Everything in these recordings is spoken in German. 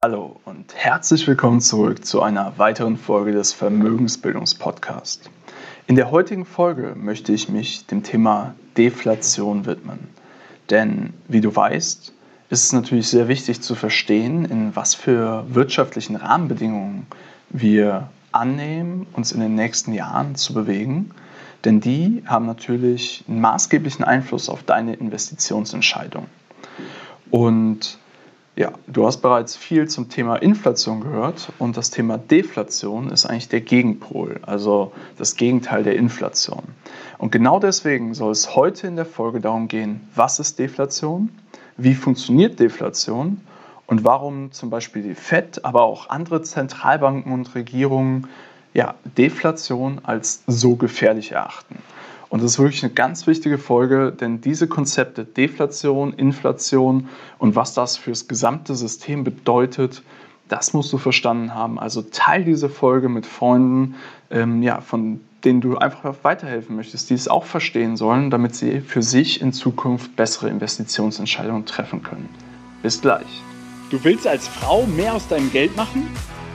Hallo und herzlich willkommen zurück zu einer weiteren Folge des Vermögensbildungspodcasts. In der heutigen Folge möchte ich mich dem Thema Deflation widmen. Denn wie du weißt, ist es natürlich sehr wichtig zu verstehen, in was für wirtschaftlichen Rahmenbedingungen wir annehmen, uns in den nächsten Jahren zu bewegen. Denn die haben natürlich einen maßgeblichen Einfluss auf deine Investitionsentscheidung. Und ja, du hast bereits viel zum Thema Inflation gehört und das Thema Deflation ist eigentlich der Gegenpol, also das Gegenteil der Inflation. Und genau deswegen soll es heute in der Folge darum gehen, was ist Deflation, wie funktioniert Deflation und warum zum Beispiel die FED, aber auch andere Zentralbanken und Regierungen ja, Deflation als so gefährlich erachten. Und das ist wirklich eine ganz wichtige Folge, denn diese Konzepte Deflation, Inflation und was das fürs gesamte System bedeutet, das musst du verstanden haben. Also teil diese Folge mit Freunden, ähm, ja, von denen du einfach weiterhelfen möchtest, die es auch verstehen sollen, damit sie für sich in Zukunft bessere Investitionsentscheidungen treffen können. Bis gleich. Du willst als Frau mehr aus deinem Geld machen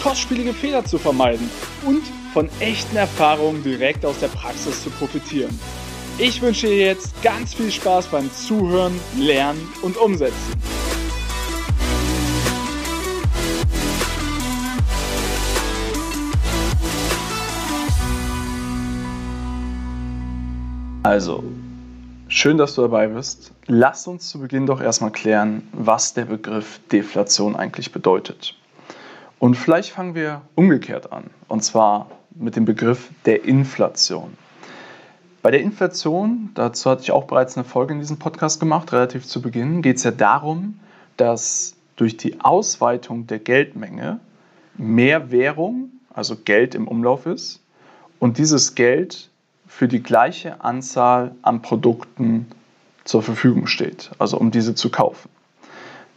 kostspielige Fehler zu vermeiden und von echten Erfahrungen direkt aus der Praxis zu profitieren. Ich wünsche dir jetzt ganz viel Spaß beim Zuhören, Lernen und Umsetzen. Also, schön, dass du dabei bist. Lass uns zu Beginn doch erstmal klären, was der Begriff Deflation eigentlich bedeutet. Und vielleicht fangen wir umgekehrt an, und zwar mit dem Begriff der Inflation. Bei der Inflation, dazu hatte ich auch bereits eine Folge in diesem Podcast gemacht, relativ zu Beginn, geht es ja darum, dass durch die Ausweitung der Geldmenge mehr Währung, also Geld im Umlauf ist und dieses Geld für die gleiche Anzahl an Produkten zur Verfügung steht, also um diese zu kaufen.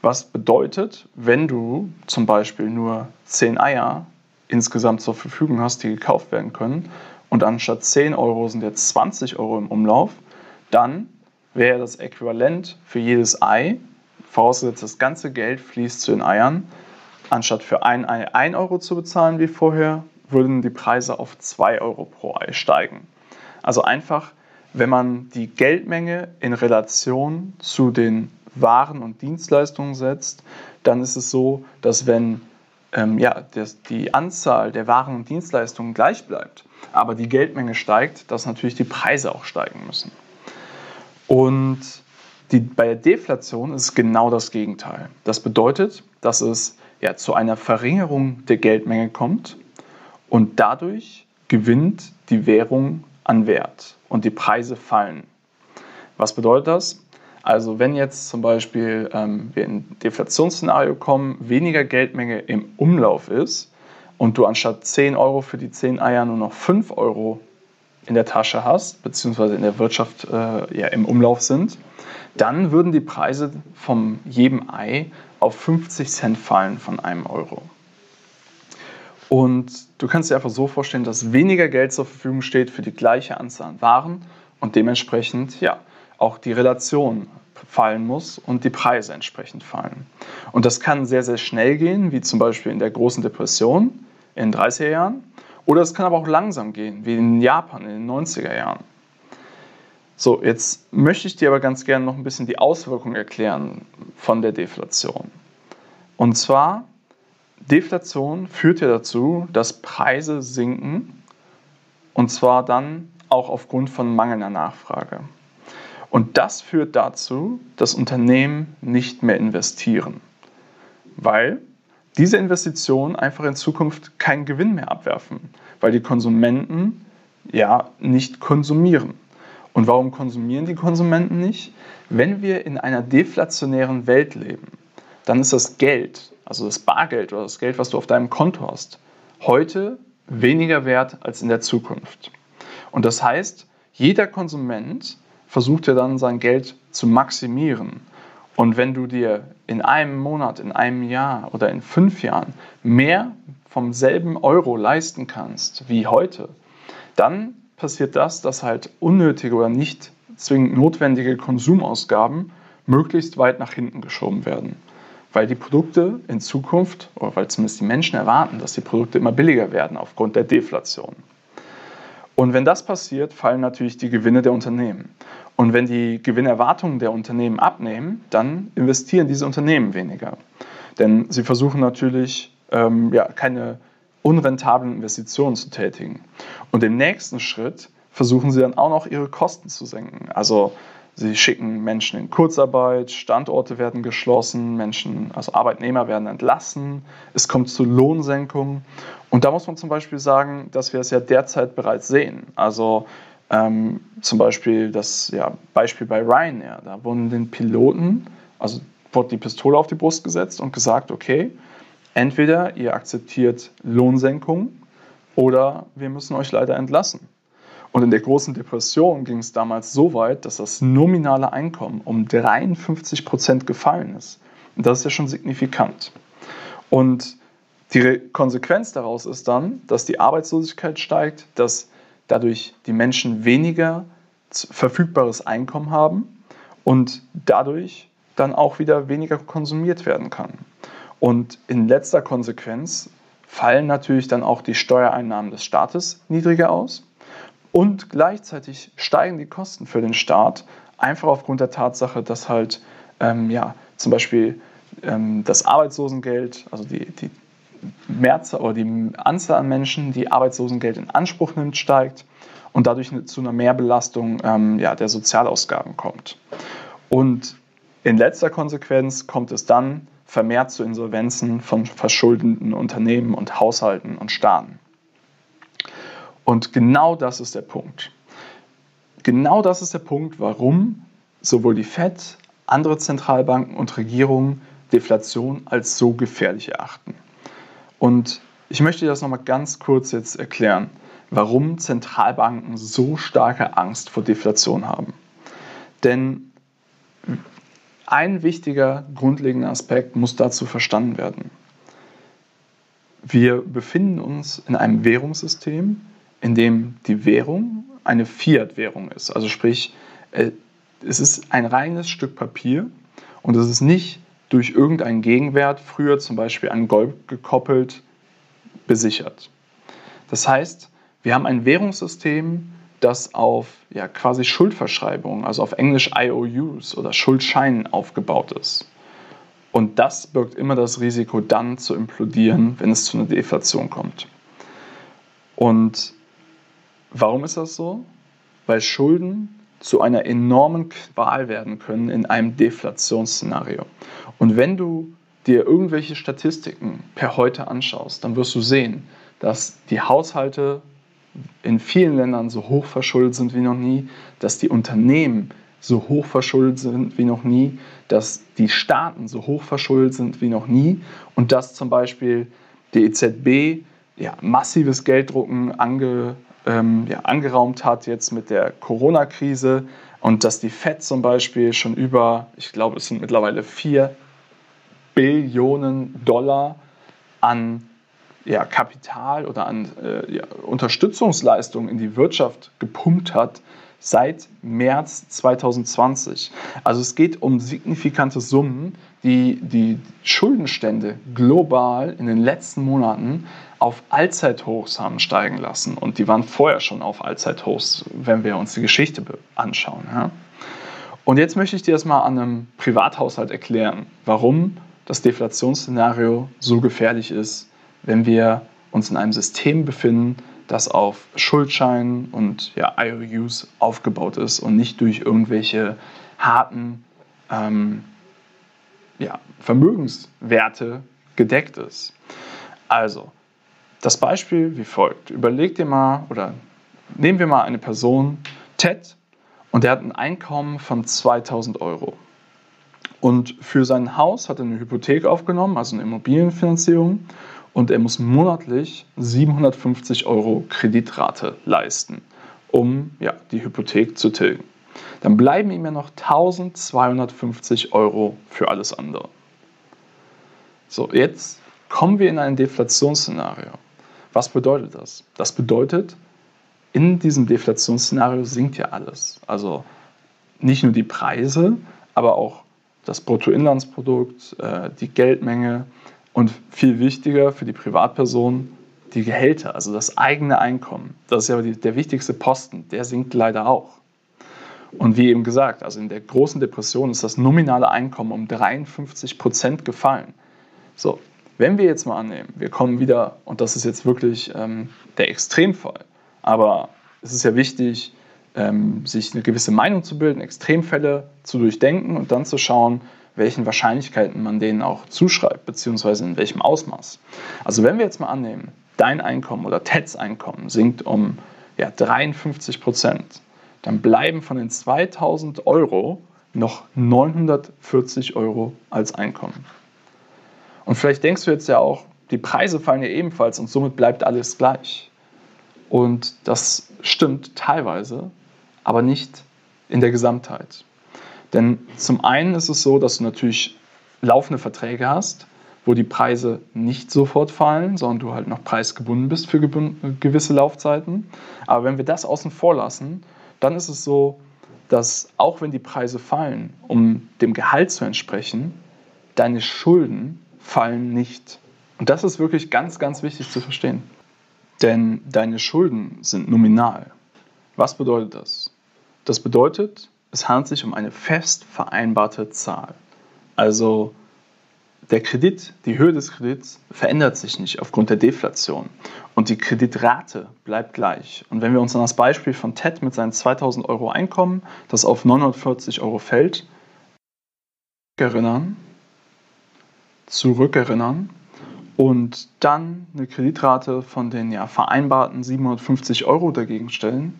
Was bedeutet, wenn du zum Beispiel nur 10 Eier insgesamt zur Verfügung hast, die gekauft werden können, und anstatt 10 Euro sind jetzt 20 Euro im Umlauf, dann wäre das Äquivalent für jedes Ei, vorausgesetzt das ganze Geld fließt zu den Eiern, anstatt für ein Ei 1 Euro zu bezahlen wie vorher, würden die Preise auf 2 Euro pro Ei steigen. Also einfach, wenn man die Geldmenge in Relation zu den waren und Dienstleistungen setzt, dann ist es so, dass wenn ähm, ja, das, die Anzahl der Waren und Dienstleistungen gleich bleibt, aber die Geldmenge steigt, dass natürlich die Preise auch steigen müssen. Und die, bei der Deflation ist es genau das Gegenteil. Das bedeutet, dass es ja, zu einer Verringerung der Geldmenge kommt und dadurch gewinnt die Währung an Wert und die Preise fallen. Was bedeutet das? Also wenn jetzt zum Beispiel ähm, wir in ein Deflationsszenario kommen, weniger Geldmenge im Umlauf ist und du anstatt 10 Euro für die 10 Eier nur noch 5 Euro in der Tasche hast, beziehungsweise in der Wirtschaft äh, ja, im Umlauf sind, dann würden die Preise von jedem Ei auf 50 Cent fallen von einem Euro. Und du kannst dir einfach so vorstellen, dass weniger Geld zur Verfügung steht für die gleiche Anzahl an Waren und dementsprechend ja, auch die Relation fallen muss und die Preise entsprechend fallen. Und das kann sehr, sehr schnell gehen, wie zum Beispiel in der großen Depression in den 30er Jahren. Oder es kann aber auch langsam gehen, wie in Japan in den 90er Jahren. So, jetzt möchte ich dir aber ganz gerne noch ein bisschen die Auswirkungen erklären von der Deflation. Und zwar, Deflation führt ja dazu, dass Preise sinken und zwar dann auch aufgrund von mangelnder Nachfrage. Und das führt dazu, dass Unternehmen nicht mehr investieren, weil diese Investitionen einfach in Zukunft keinen Gewinn mehr abwerfen, weil die Konsumenten ja nicht konsumieren. Und warum konsumieren die Konsumenten nicht? Wenn wir in einer deflationären Welt leben, dann ist das Geld, also das Bargeld oder das Geld, was du auf deinem Konto hast, heute weniger wert als in der Zukunft. Und das heißt, jeder Konsument versucht ja dann sein Geld zu maximieren. Und wenn du dir in einem Monat, in einem Jahr oder in fünf Jahren mehr vom selben Euro leisten kannst wie heute, dann passiert das, dass halt unnötige oder nicht zwingend notwendige Konsumausgaben möglichst weit nach hinten geschoben werden. Weil die Produkte in Zukunft, oder weil zumindest die Menschen erwarten, dass die Produkte immer billiger werden aufgrund der Deflation. Und wenn das passiert, fallen natürlich die Gewinne der Unternehmen. Und wenn die Gewinnerwartungen der Unternehmen abnehmen, dann investieren diese Unternehmen weniger. Denn sie versuchen natürlich ähm, ja, keine unrentablen Investitionen zu tätigen. Und im nächsten Schritt versuchen sie dann auch noch ihre Kosten zu senken. Also sie schicken Menschen in Kurzarbeit, Standorte werden geschlossen, Menschen, also Arbeitnehmer werden entlassen, es kommt zu Lohnsenkungen. Und da muss man zum Beispiel sagen, dass wir es ja derzeit bereits sehen. Also ähm, zum Beispiel das ja, Beispiel bei Ryanair, da wurden den Piloten, also wurde die Pistole auf die Brust gesetzt und gesagt, okay, entweder ihr akzeptiert Lohnsenkungen oder wir müssen euch leider entlassen. Und in der großen Depression ging es damals so weit, dass das nominale Einkommen um 53 Prozent gefallen ist. Und das ist ja schon signifikant. Und die Konsequenz daraus ist dann, dass die Arbeitslosigkeit steigt, dass dadurch die Menschen weniger verfügbares Einkommen haben und dadurch dann auch wieder weniger konsumiert werden kann. Und in letzter Konsequenz fallen natürlich dann auch die Steuereinnahmen des Staates niedriger aus und gleichzeitig steigen die Kosten für den Staat einfach aufgrund der Tatsache, dass halt ähm, ja, zum Beispiel ähm, das Arbeitslosengeld, also die, die Mehrzahl oder die Anzahl an Menschen, die Arbeitslosengeld in Anspruch nimmt, steigt und dadurch zu einer Mehrbelastung ähm, ja, der Sozialausgaben kommt. Und in letzter Konsequenz kommt es dann vermehrt zu Insolvenzen von verschuldenden Unternehmen und Haushalten und Staaten. Und genau das ist der Punkt. Genau das ist der Punkt, warum sowohl die FED, andere Zentralbanken und Regierungen Deflation als so gefährlich erachten. Und ich möchte das nochmal ganz kurz jetzt erklären, warum Zentralbanken so starke Angst vor Deflation haben. Denn ein wichtiger, grundlegender Aspekt muss dazu verstanden werden. Wir befinden uns in einem Währungssystem, in dem die Währung eine Fiat-Währung ist. Also sprich, äh, es ist ein reines Stück Papier und es ist nicht durch irgendeinen Gegenwert, früher zum Beispiel an Gold gekoppelt, besichert. Das heißt, wir haben ein Währungssystem, das auf ja, quasi Schuldverschreibungen, also auf Englisch IOUs oder Schuldscheinen aufgebaut ist. Und das birgt immer das Risiko, dann zu implodieren, wenn es zu einer Deflation kommt. Und warum ist das so? Weil Schulden zu einer enormen Qual werden können in einem Deflationsszenario. Und wenn du dir irgendwelche Statistiken per heute anschaust, dann wirst du sehen, dass die Haushalte in vielen Ländern so hoch verschuldet sind wie noch nie, dass die Unternehmen so hoch verschuldet sind wie noch nie, dass die Staaten so hoch verschuldet sind wie noch nie und dass zum Beispiel die EZB ja, massives Gelddrucken ange, ähm, ja, angeraumt hat jetzt mit der Corona-Krise und dass die FED zum Beispiel schon über, ich glaube, es sind mittlerweile 4 Billionen Dollar an ja, Kapital oder an äh, ja, Unterstützungsleistungen in die Wirtschaft gepumpt hat seit März 2020. Also es geht um signifikante Summen, die die Schuldenstände global in den letzten Monaten auf Allzeithochs haben steigen lassen. Und die waren vorher schon auf Allzeithochs, wenn wir uns die Geschichte anschauen. Ja? Und jetzt möchte ich dir das mal an einem Privathaushalt erklären, warum das Deflationsszenario so gefährlich ist, wenn wir uns in einem System befinden, das auf Schuldscheinen und ja, IOUs aufgebaut ist und nicht durch irgendwelche harten ähm, ja, Vermögenswerte gedeckt ist. Also, das Beispiel wie folgt. Überleg dir mal oder nehmen wir mal eine Person, Ted, und der hat ein Einkommen von 2000 Euro. Und für sein Haus hat er eine Hypothek aufgenommen, also eine Immobilienfinanzierung. Und er muss monatlich 750 Euro Kreditrate leisten, um ja, die Hypothek zu tilgen. Dann bleiben ihm ja noch 1250 Euro für alles andere. So, jetzt kommen wir in ein Deflationsszenario. Was bedeutet das? Das bedeutet, in diesem Deflationsszenario sinkt ja alles. Also nicht nur die Preise, aber auch das Bruttoinlandsprodukt, äh, die Geldmenge und viel wichtiger für die Privatperson die Gehälter, also das eigene Einkommen. Das ist ja der wichtigste Posten, der sinkt leider auch. Und wie eben gesagt, also in der großen Depression ist das nominale Einkommen um 53 Prozent gefallen. So, wenn wir jetzt mal annehmen, wir kommen wieder, und das ist jetzt wirklich ähm, der Extremfall, aber es ist ja wichtig, ähm, sich eine gewisse Meinung zu bilden, Extremfälle zu durchdenken und dann zu schauen, welchen Wahrscheinlichkeiten man denen auch zuschreibt, beziehungsweise in welchem Ausmaß. Also wenn wir jetzt mal annehmen, dein Einkommen oder Teds Einkommen sinkt um ja, 53 Prozent, dann bleiben von den 2000 Euro noch 940 Euro als Einkommen. Und vielleicht denkst du jetzt ja auch, die Preise fallen ja ebenfalls und somit bleibt alles gleich. Und das stimmt teilweise, aber nicht in der Gesamtheit. Denn zum einen ist es so, dass du natürlich laufende Verträge hast, wo die Preise nicht sofort fallen, sondern du halt noch preisgebunden bist für gewisse Laufzeiten. Aber wenn wir das außen vor lassen, dann ist es so, dass auch wenn die Preise fallen, um dem Gehalt zu entsprechen, deine Schulden fallen nicht. Und das ist wirklich ganz, ganz wichtig zu verstehen. Denn deine Schulden sind nominal. Was bedeutet das? Das bedeutet, es handelt sich um eine fest vereinbarte Zahl. Also der Kredit, die Höhe des Kredits verändert sich nicht aufgrund der Deflation und die Kreditrate bleibt gleich. Und wenn wir uns an das Beispiel von Ted mit seinen 2000 Euro Einkommen, das auf 940 Euro fällt, erinnern, zurückerinnern und dann eine Kreditrate von den ja, vereinbarten 750 Euro dagegen stellen,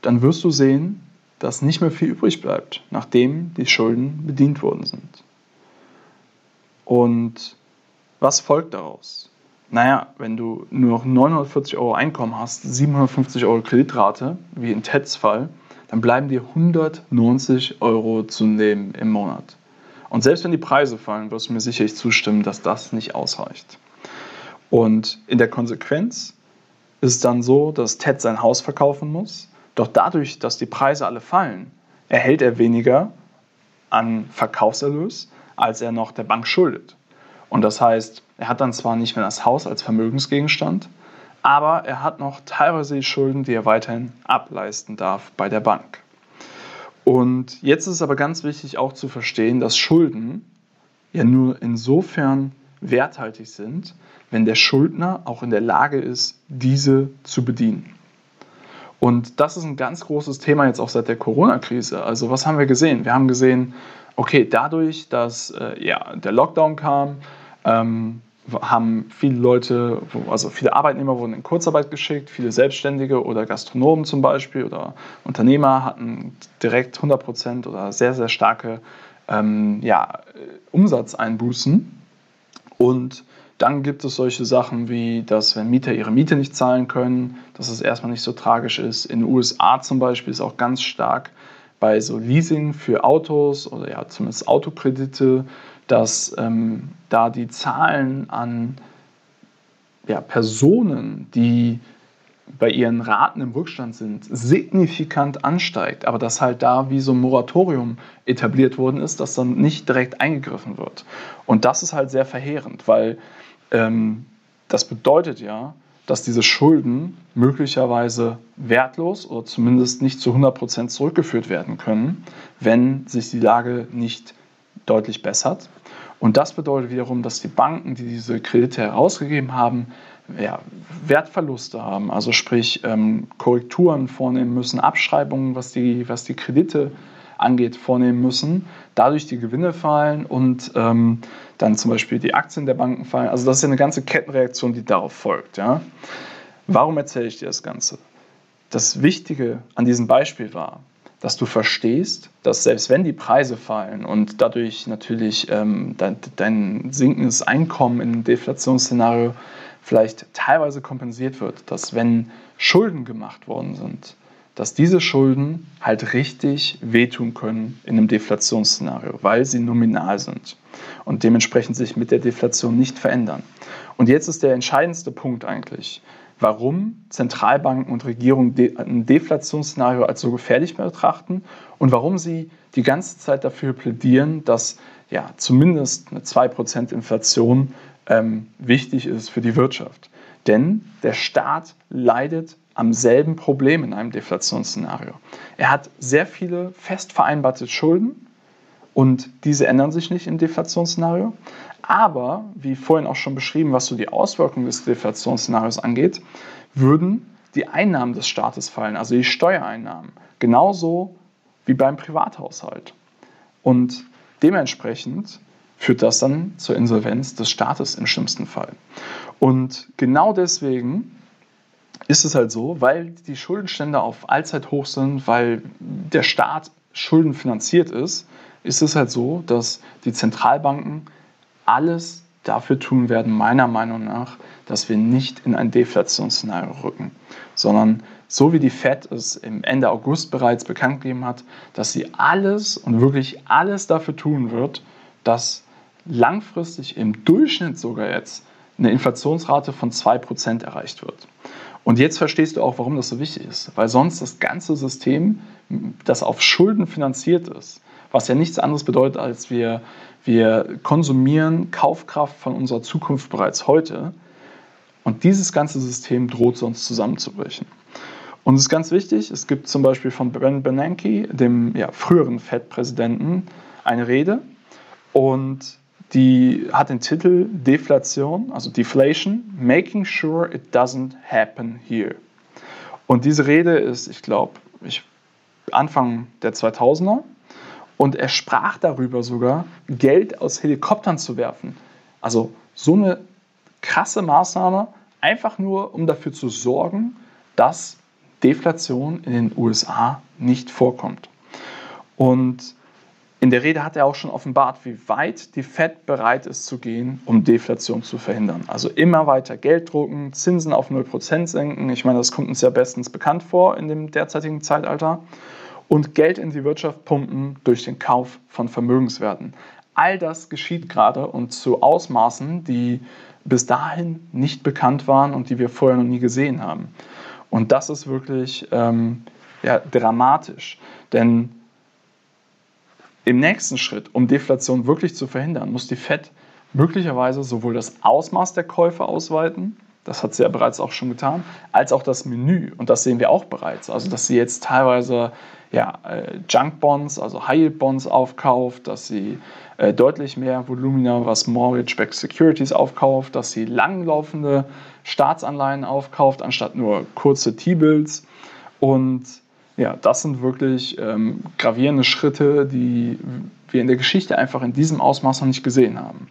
dann wirst du sehen, dass nicht mehr viel übrig bleibt, nachdem die Schulden bedient worden sind. Und was folgt daraus? Naja, wenn du nur noch 940 Euro Einkommen hast, 750 Euro Kreditrate, wie in Teds Fall, dann bleiben dir 190 Euro zu nehmen im Monat. Und selbst wenn die Preise fallen, wirst du mir sicherlich zustimmen, dass das nicht ausreicht. Und in der Konsequenz ist es dann so, dass Ted sein Haus verkaufen muss. Doch dadurch, dass die Preise alle fallen, erhält er weniger an Verkaufserlös, als er noch der Bank schuldet. Und das heißt, er hat dann zwar nicht mehr das Haus als Vermögensgegenstand, aber er hat noch teilweise die Schulden, die er weiterhin ableisten darf bei der Bank. Und jetzt ist es aber ganz wichtig auch zu verstehen, dass Schulden ja nur insofern werthaltig sind, wenn der Schuldner auch in der Lage ist, diese zu bedienen. Und das ist ein ganz großes Thema jetzt auch seit der Corona-Krise. Also was haben wir gesehen? Wir haben gesehen, okay, dadurch, dass äh, ja, der Lockdown kam, ähm, haben viele Leute, also viele Arbeitnehmer wurden in Kurzarbeit geschickt, viele Selbstständige oder Gastronomen zum Beispiel oder Unternehmer hatten direkt 100% oder sehr, sehr starke ähm, ja, Umsatzeinbußen. Und dann gibt es solche Sachen wie, dass wenn Mieter ihre Miete nicht zahlen können, dass es erstmal nicht so tragisch ist. In den USA zum Beispiel ist auch ganz stark bei so Leasing für Autos oder ja zumindest Autokredite dass ähm, da die Zahlen an ja, Personen, die bei ihren Raten im Rückstand sind, signifikant ansteigt, aber dass halt da wie so ein Moratorium etabliert worden ist, dass dann nicht direkt eingegriffen wird. Und das ist halt sehr verheerend, weil ähm, das bedeutet ja, dass diese Schulden möglicherweise wertlos oder zumindest nicht zu 100% zurückgeführt werden können, wenn sich die Lage nicht deutlich bessert. Und das bedeutet wiederum, dass die Banken, die diese Kredite herausgegeben haben, ja, Wertverluste haben, also sprich ähm, Korrekturen vornehmen müssen, Abschreibungen, was die, was die Kredite angeht, vornehmen müssen, dadurch die Gewinne fallen und ähm, dann zum Beispiel die Aktien der Banken fallen. Also das ist ja eine ganze Kettenreaktion, die darauf folgt. Ja? Warum erzähle ich dir das Ganze? Das Wichtige an diesem Beispiel war, dass du verstehst, dass selbst wenn die Preise fallen und dadurch natürlich ähm, dein, dein sinkendes Einkommen in Deflationsszenario vielleicht teilweise kompensiert wird, dass wenn Schulden gemacht worden sind, dass diese Schulden halt richtig wehtun können in einem Deflationsszenario, weil sie nominal sind und dementsprechend sich mit der Deflation nicht verändern. Und jetzt ist der entscheidendste Punkt eigentlich, warum Zentralbanken und Regierungen ein Deflationsszenario als so gefährlich betrachten und warum sie die ganze Zeit dafür plädieren, dass ja, zumindest eine 2% Inflation ähm, wichtig ist für die Wirtschaft. Denn der Staat leidet am selben Problem in einem Deflationsszenario. Er hat sehr viele fest vereinbarte Schulden und diese ändern sich nicht im Deflationsszenario. Aber, wie vorhin auch schon beschrieben, was so die Auswirkungen des Deflationsszenarios angeht, würden die Einnahmen des Staates fallen, also die Steuereinnahmen, genauso wie beim Privathaushalt. Und dementsprechend führt das dann zur Insolvenz des Staates im schlimmsten Fall. Und genau deswegen ist es halt so, weil die Schuldenstände auf Allzeithoch sind, weil der Staat schuldenfinanziert ist, ist es halt so, dass die Zentralbanken alles dafür tun werden, meiner Meinung nach, dass wir nicht in ein Deflationsszenario rücken, sondern so wie die Fed es im Ende August bereits bekannt gegeben hat, dass sie alles und wirklich alles dafür tun wird, dass langfristig im Durchschnitt sogar jetzt eine Inflationsrate von 2% erreicht wird. Und jetzt verstehst du auch, warum das so wichtig ist, weil sonst das ganze System, das auf Schulden finanziert ist, was ja nichts anderes bedeutet, als wir, wir konsumieren Kaufkraft von unserer Zukunft bereits heute. Und dieses ganze System droht sonst zusammenzubrechen. Und es ist ganz wichtig, es gibt zum Beispiel von Ben Bernanke, dem ja, früheren Fed-Präsidenten, eine Rede. Und die hat den Titel Deflation, also Deflation, Making Sure It Doesn't Happen Here. Und diese Rede ist, ich glaube, Anfang der 2000er. Und er sprach darüber sogar, Geld aus Helikoptern zu werfen. Also so eine krasse Maßnahme, einfach nur, um dafür zu sorgen, dass Deflation in den USA nicht vorkommt. Und in der Rede hat er auch schon offenbart, wie weit die Fed bereit ist zu gehen, um Deflation zu verhindern. Also immer weiter Geld drucken, Zinsen auf 0% senken. Ich meine, das kommt uns ja bestens bekannt vor in dem derzeitigen Zeitalter. Und Geld in die Wirtschaft pumpen durch den Kauf von Vermögenswerten. All das geschieht gerade und zu Ausmaßen, die bis dahin nicht bekannt waren und die wir vorher noch nie gesehen haben. Und das ist wirklich ähm, ja, dramatisch. Denn im nächsten Schritt, um Deflation wirklich zu verhindern, muss die Fed möglicherweise sowohl das Ausmaß der Käufe ausweiten, das hat sie ja bereits auch schon getan, als auch das Menü. Und das sehen wir auch bereits. Also, dass sie jetzt teilweise ja, äh, Junk Bonds, also High Yield Bonds aufkauft, dass sie äh, deutlich mehr Volumina, was Mortgage-Backed Securities aufkauft, dass sie langlaufende Staatsanleihen aufkauft, anstatt nur kurze T-Bills. Und ja, das sind wirklich ähm, gravierende Schritte, die wir in der Geschichte einfach in diesem Ausmaß noch nicht gesehen haben.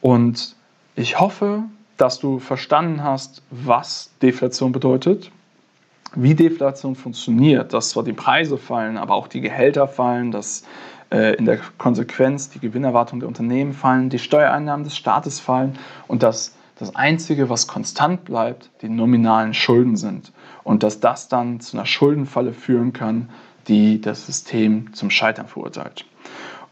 Und ich hoffe, dass du verstanden hast, was Deflation bedeutet, wie Deflation funktioniert, dass zwar die Preise fallen, aber auch die Gehälter fallen, dass äh, in der Konsequenz die Gewinnerwartungen der Unternehmen fallen, die Steuereinnahmen des Staates fallen und dass das Einzige, was konstant bleibt, die nominalen Schulden sind und dass das dann zu einer Schuldenfalle führen kann, die das System zum Scheitern verurteilt.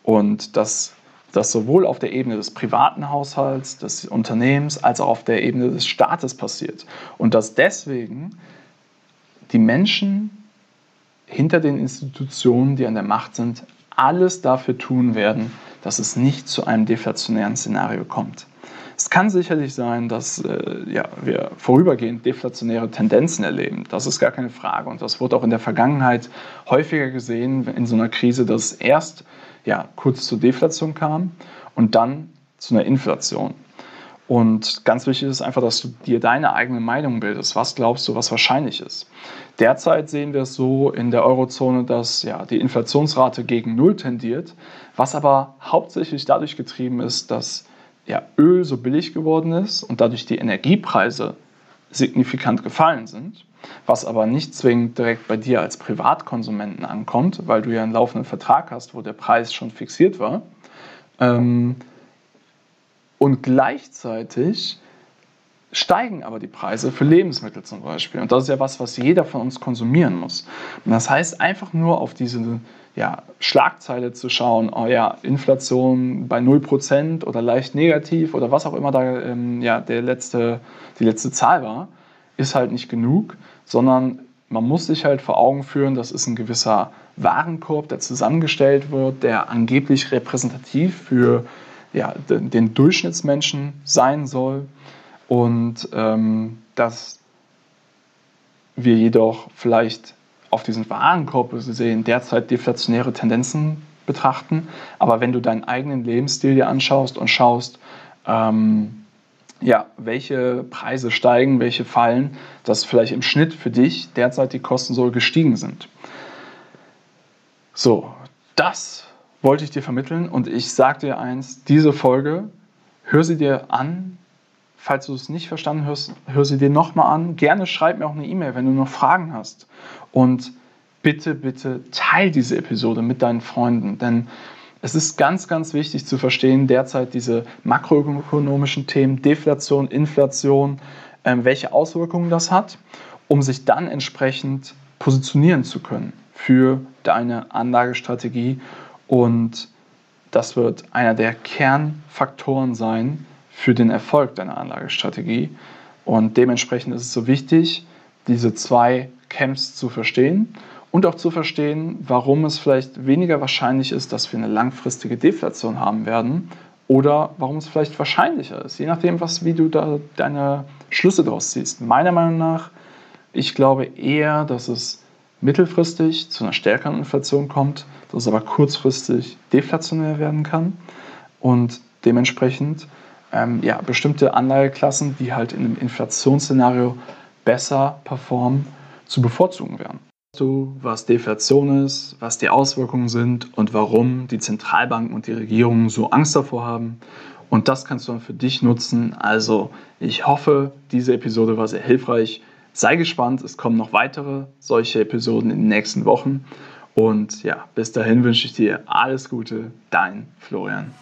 Und dass das sowohl auf der Ebene des privaten Haushalts, des Unternehmens, als auch auf der Ebene des Staates passiert. Und dass deswegen die Menschen hinter den Institutionen, die an der Macht sind, alles dafür tun werden, dass es nicht zu einem deflationären Szenario kommt. Es kann sicherlich sein, dass äh, ja, wir vorübergehend deflationäre Tendenzen erleben. Das ist gar keine Frage. Und das wurde auch in der Vergangenheit häufiger gesehen in so einer Krise, dass erst ja, kurz zur Deflation kam und dann zu einer Inflation. Und ganz wichtig ist einfach, dass du dir deine eigene Meinung bildest. Was glaubst du, was wahrscheinlich ist? Derzeit sehen wir es so in der Eurozone, dass ja, die Inflationsrate gegen Null tendiert, was aber hauptsächlich dadurch getrieben ist, dass ja, Öl so billig geworden ist und dadurch die Energiepreise signifikant gefallen sind, was aber nicht zwingend direkt bei dir als Privatkonsumenten ankommt, weil du ja einen laufenden Vertrag hast, wo der Preis schon fixiert war. Ähm, und gleichzeitig steigen aber die Preise für Lebensmittel zum Beispiel. Und das ist ja was, was jeder von uns konsumieren muss. Und das heißt, einfach nur auf diese ja, Schlagzeile zu schauen, oh ja, Inflation bei 0% oder leicht negativ oder was auch immer da ähm, ja, der letzte, die letzte Zahl war, ist halt nicht genug, sondern man muss sich halt vor Augen führen, das ist ein gewisser Warenkorb, der zusammengestellt wird, der angeblich repräsentativ für ja, den Durchschnittsmenschen sein soll und ähm, dass wir jedoch vielleicht auf diesen Warenkorb gesehen derzeit deflationäre Tendenzen betrachten. Aber wenn du deinen eigenen Lebensstil dir anschaust und schaust, ähm, ja, welche Preise steigen, welche fallen, dass vielleicht im Schnitt für dich derzeit die Kosten so gestiegen sind. So, das wollte ich dir vermitteln und ich sage dir eins, diese Folge, hör sie dir an, Falls du es nicht verstanden hast, hör sie dir nochmal an. Gerne schreib mir auch eine E-Mail, wenn du noch Fragen hast. Und bitte, bitte teil diese Episode mit deinen Freunden, denn es ist ganz, ganz wichtig zu verstehen, derzeit diese makroökonomischen Themen, Deflation, Inflation, ähm, welche Auswirkungen das hat, um sich dann entsprechend positionieren zu können für deine Anlagestrategie. Und das wird einer der Kernfaktoren sein, für den Erfolg deiner Anlagestrategie. Und dementsprechend ist es so wichtig, diese zwei Camps zu verstehen und auch zu verstehen, warum es vielleicht weniger wahrscheinlich ist, dass wir eine langfristige Deflation haben werden oder warum es vielleicht wahrscheinlicher ist, je nachdem, was, wie du da deine Schlüsse daraus ziehst. Meiner Meinung nach, ich glaube eher, dass es mittelfristig zu einer stärkeren Inflation kommt, dass es aber kurzfristig deflationär werden kann und dementsprechend ähm, ja, bestimmte Anlageklassen, die halt in einem Inflationsszenario besser performen, zu bevorzugen wären. Du, was Deflation ist, was die Auswirkungen sind und warum die Zentralbanken und die Regierungen so Angst davor haben. Und das kannst du dann für dich nutzen. Also ich hoffe, diese Episode war sehr hilfreich. Sei gespannt, es kommen noch weitere solche Episoden in den nächsten Wochen. Und ja, bis dahin wünsche ich dir alles Gute, dein Florian.